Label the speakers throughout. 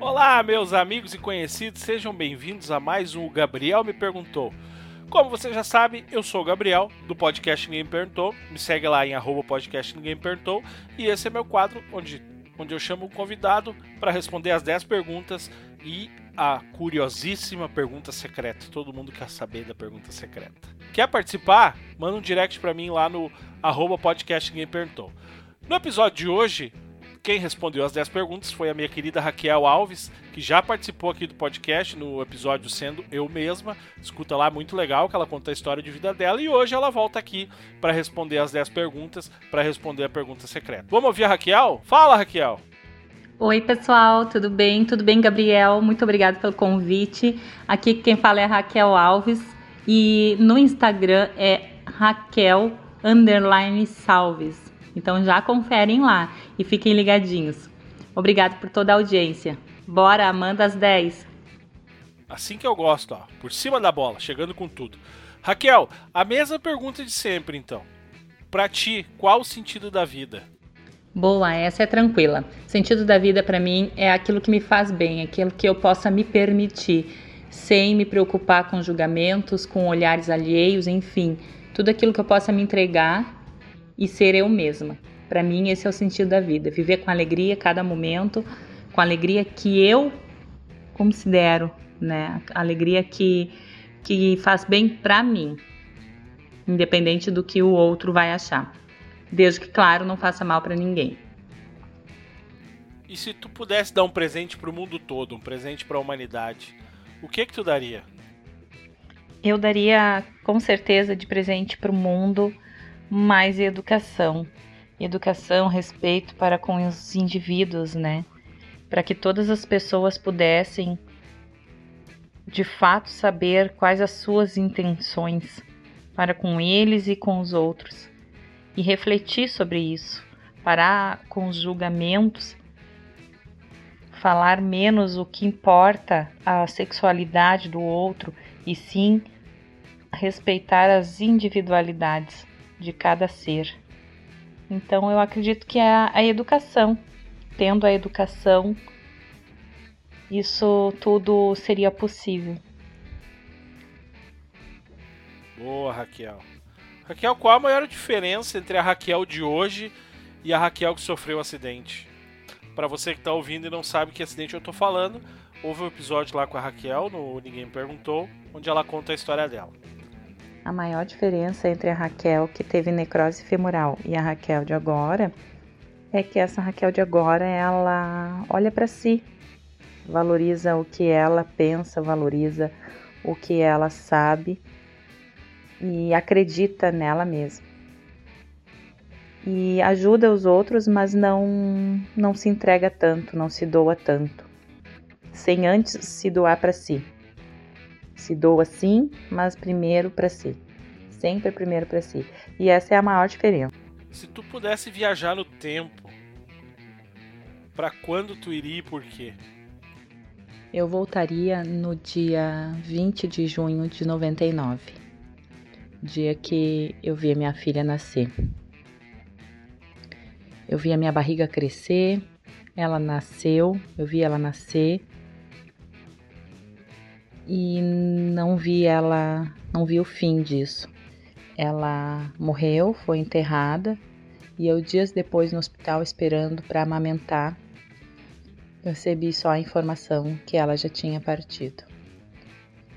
Speaker 1: Olá, meus amigos e conhecidos, sejam bem-vindos a mais um Gabriel Me Perguntou. Como você já sabe, eu sou o Gabriel, do podcast Ninguém Perguntou. Me segue lá em arroba podcast Ninguém Perguntou. E esse é meu quadro onde, onde eu chamo um convidado para responder as 10 perguntas e a curiosíssima pergunta secreta. Todo mundo quer saber da pergunta secreta. Quer participar? Manda um direct para mim lá no arroba podcast Ninguém Perguntou. No episódio de hoje, quem respondeu as 10 perguntas foi a minha querida Raquel Alves, que já participou aqui do podcast no episódio Sendo Eu Mesma. Escuta lá, muito legal, que ela conta a história de vida dela. E hoje ela volta aqui para responder as 10 perguntas, para responder a pergunta secreta. Vamos ouvir a Raquel? Fala, Raquel!
Speaker 2: Oi, pessoal, tudo bem? Tudo bem, Gabriel? Muito obrigado pelo convite. Aqui quem fala é a Raquel Alves e no Instagram é Raquel Salves. Então já conferem lá e fiquem ligadinhos. Obrigado por toda a audiência. Bora, manda as 10.
Speaker 1: Assim que eu gosto, ó. Por cima da bola, chegando com tudo. Raquel, a mesma pergunta de sempre, então. Para ti, qual o sentido da vida?
Speaker 2: Boa, essa é tranquila. O sentido da vida para mim é aquilo que me faz bem, aquilo que eu possa me permitir, sem me preocupar com julgamentos, com olhares alheios, enfim, tudo aquilo que eu possa me entregar e ser eu mesma. Para mim, esse é o sentido da vida: viver com alegria cada momento, com alegria que eu considero, né? A alegria que, que faz bem para mim, independente do que o outro vai achar. Desde que, claro, não faça mal para ninguém.
Speaker 1: E se tu pudesse dar um presente para o mundo todo, um presente para a humanidade, o que que tu daria?
Speaker 2: Eu daria, com certeza, de presente para o mundo mais educação. Educação, respeito para com os indivíduos, né? Para que todas as pessoas pudessem de fato saber quais as suas intenções para com eles e com os outros e refletir sobre isso, parar com os julgamentos, falar menos o que importa a sexualidade do outro e sim respeitar as individualidades de cada ser. Então eu acredito que é a, a educação, tendo a educação, isso tudo seria possível.
Speaker 1: Boa, Raquel. Raquel, qual a maior diferença entre a Raquel de hoje e a Raquel que sofreu o acidente? Para você que está ouvindo e não sabe que acidente eu estou falando, houve um episódio lá com a Raquel, no Ninguém Perguntou, onde ela conta a história dela.
Speaker 2: A maior diferença entre a Raquel que teve necrose femoral e a Raquel de agora é que essa Raquel de agora ela olha para si, valoriza o que ela pensa, valoriza o que ela sabe e acredita nela mesma. E ajuda os outros, mas não não se entrega tanto, não se doa tanto, sem antes se doar para si. Se doa sim, mas primeiro para si. Sempre primeiro para si. E essa é a maior diferença.
Speaker 1: Se tu pudesse viajar no tempo, para quando tu iria e por quê?
Speaker 2: Eu voltaria no dia 20 de junho de 99, dia que eu vi a minha filha nascer. Eu vi a minha barriga crescer, ela nasceu, eu vi ela nascer e não vi ela, não vi o fim disso. Ela morreu, foi enterrada e eu dias depois no hospital esperando para amamentar, eu recebi só a informação que ela já tinha partido.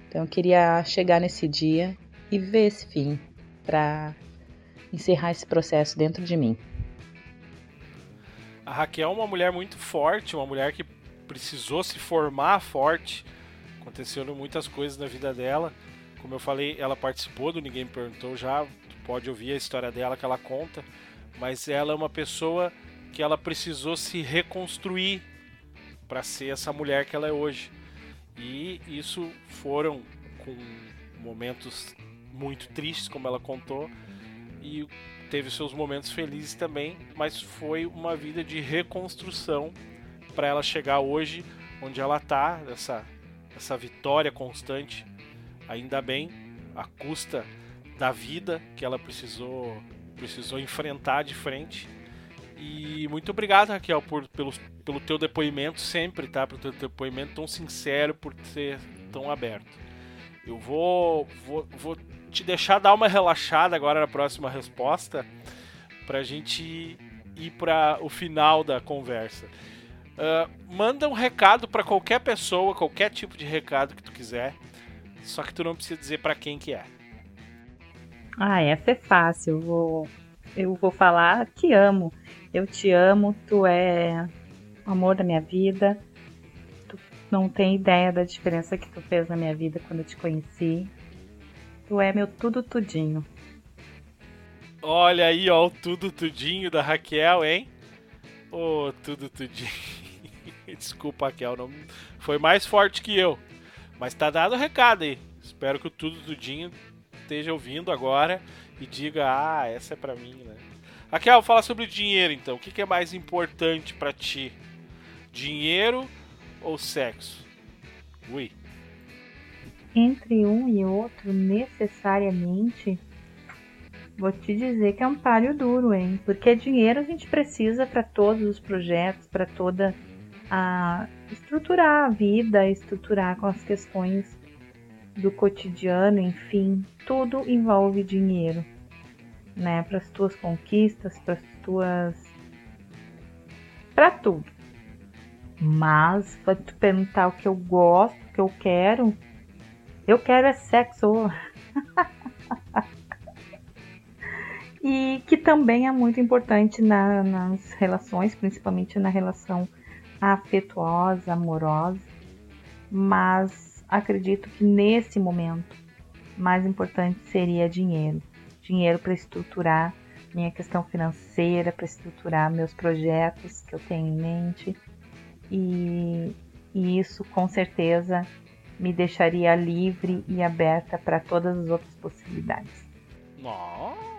Speaker 2: Então eu queria chegar nesse dia e ver esse fim para encerrar esse processo dentro de mim.
Speaker 1: A Raquel é uma mulher muito forte, uma mulher que precisou se formar forte Aconteceram muitas coisas na vida dela. Como eu falei, ela participou do Ninguém Me Perguntou já. pode ouvir a história dela que ela conta. Mas ela é uma pessoa que ela precisou se reconstruir para ser essa mulher que ela é hoje. E isso foram com momentos muito tristes, como ela contou, e teve seus momentos felizes também, mas foi uma vida de reconstrução para ela chegar hoje onde ela está, essa essa vitória constante, ainda bem, à custa da vida que ela precisou precisou enfrentar de frente. E muito obrigado, Raquel, por, pelo, pelo teu depoimento sempre, tá? Pelo teu depoimento tão sincero, por ser tão aberto. Eu vou, vou, vou te deixar dar uma relaxada agora na próxima resposta pra gente ir para o final da conversa. Uh, manda um recado para qualquer pessoa, qualquer tipo de recado que tu quiser, só que tu não precisa dizer para quem que é.
Speaker 2: Ah, essa é fácil. Eu vou, eu vou falar te amo. Eu te amo, tu é o amor da minha vida. Tu não tem ideia da diferença que tu fez na minha vida quando eu te conheci. Tu é meu tudo tudinho.
Speaker 1: Olha aí, ó, o tudo tudinho da Raquel, hein? Ô, oh, tudo tudinho. Desculpa, Raquel, não foi mais forte que eu. Mas tá dado o recado aí. Espero que o tudo tudinho esteja ouvindo agora e diga: "Ah, essa é para mim", né? Raquel, fala sobre dinheiro então. O que, que é mais importante para ti? Dinheiro ou sexo? Ui.
Speaker 2: Entre um e outro, necessariamente, Vou te dizer que é um páreo duro, hein? Porque dinheiro a gente precisa para todos os projetos, para toda a estruturar a vida, estruturar com as questões do cotidiano, enfim, tudo envolve dinheiro, né? Para as tuas conquistas, para as tuas para tudo. Mas para tu perguntar o que eu gosto, o que eu quero, eu quero é sexo. e que também é muito importante na, nas relações, principalmente na relação afetuosa, amorosa, mas acredito que nesse momento mais importante seria dinheiro, dinheiro para estruturar minha questão financeira, para estruturar meus projetos que eu tenho em mente. E, e isso com certeza me deixaria livre e aberta para todas as outras possibilidades.
Speaker 1: Nossa.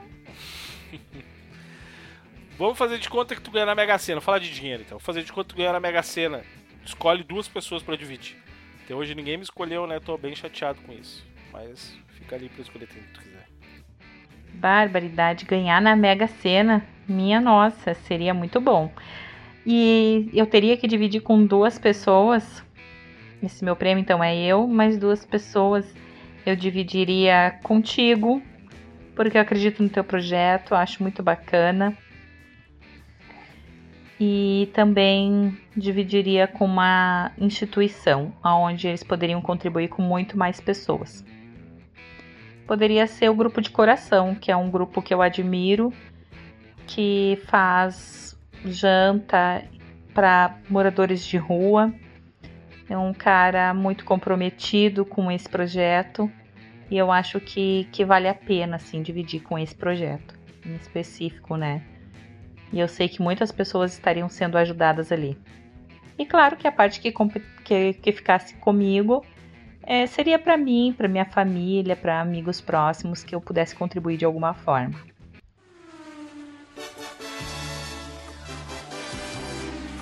Speaker 1: Vamos fazer de conta que tu ganha na Mega Sena. Fala de dinheiro então. Vou fazer de conta que tu ganha na Mega Sena. Escolhe duas pessoas para dividir. Até hoje ninguém me escolheu, né? Tô bem chateado com isso. Mas fica ali pra escolher quem tu quiser.
Speaker 2: Barbaridade, ganhar na Mega Sena. Minha nossa, seria muito bom. E eu teria que dividir com duas pessoas. Esse meu prêmio então é eu, mais duas pessoas. Eu dividiria contigo porque eu acredito no teu projeto, acho muito bacana. E também dividiria com uma instituição, onde eles poderiam contribuir com muito mais pessoas. Poderia ser o grupo de coração, que é um grupo que eu admiro, que faz janta para moradores de rua. É um cara muito comprometido com esse projeto e eu acho que, que vale a pena, assim, dividir com esse projeto em específico, né? E eu sei que muitas pessoas estariam sendo ajudadas ali. E claro que a parte que, que, que ficasse comigo é, seria para mim, para minha família, para amigos próximos que eu pudesse contribuir de alguma forma.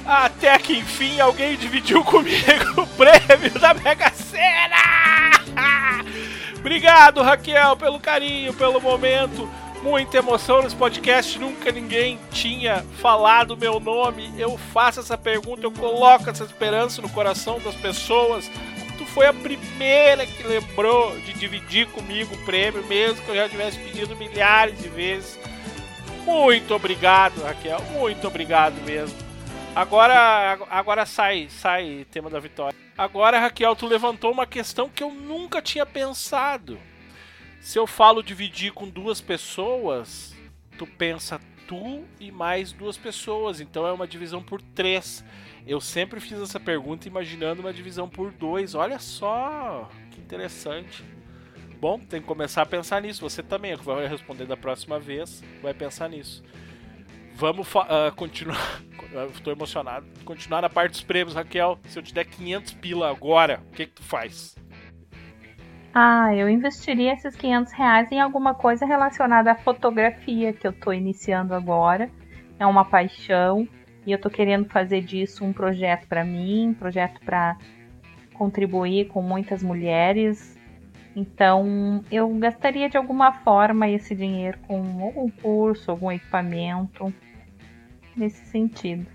Speaker 1: Até que enfim alguém dividiu comigo prêmio da Mega Sena! Obrigado, Raquel, pelo carinho, pelo momento. Muita emoção nesse podcast. Nunca ninguém tinha falado meu nome. Eu faço essa pergunta, eu coloco essa esperança no coração das pessoas. Tu foi a primeira que lembrou de dividir comigo o prêmio, mesmo que eu já tivesse pedido milhares de vezes. Muito obrigado, Raquel. Muito obrigado mesmo. Agora, agora sai, sai tema da vitória. Agora, Raquel, tu levantou uma questão que eu nunca tinha pensado. Se eu falo dividir com duas pessoas, tu pensa tu e mais duas pessoas, então é uma divisão por três. Eu sempre fiz essa pergunta imaginando uma divisão por dois. Olha só, que interessante. Bom, tem que começar a pensar nisso. Você também, vai responder da próxima vez, vai pensar nisso. Vamos uh, continuar. Estou emocionado. Continuar na parte dos prêmios, Raquel. Se eu te der 500 pila agora, o que, que tu faz?
Speaker 2: Ah, eu investiria esses 500 reais em alguma coisa relacionada à fotografia que eu estou iniciando agora. É uma paixão e eu estou querendo fazer disso um projeto para mim, um projeto para contribuir com muitas mulheres Então, eu gastaria de alguma forma esse dinheiro com algum curso, algum equipamento nesse sentido.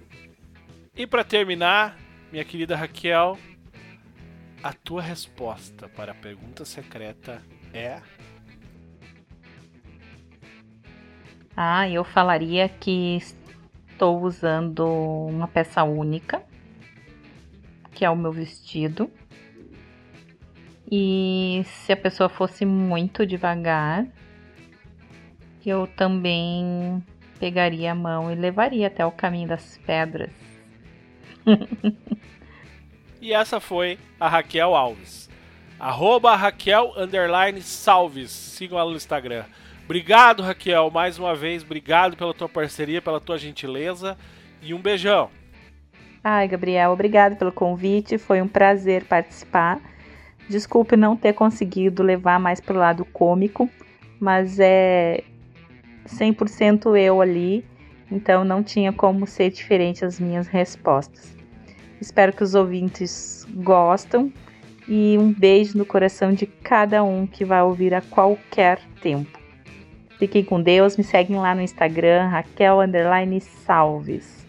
Speaker 1: E para terminar, minha querida Raquel, a tua resposta para a pergunta secreta é
Speaker 2: Ah, eu falaria que estou usando uma peça única, que é o meu vestido. E se a pessoa fosse muito devagar, eu também pegaria a mão e levaria até o caminho das pedras.
Speaker 1: e essa foi a Raquel Alves. Arroba Raquel Salves. Sigam ela no Instagram. Obrigado, Raquel, mais uma vez. Obrigado pela tua parceria, pela tua gentileza. E um beijão.
Speaker 2: Ai, Gabriel, obrigado pelo convite. Foi um prazer participar. Desculpe não ter conseguido levar mais para o lado cômico, mas é 100% eu ali, então não tinha como ser diferente as minhas respostas. Espero que os ouvintes gostam e um beijo no coração de cada um que vai ouvir a qualquer tempo. Fiquem com Deus, me seguem lá no Instagram, Raquel Salves.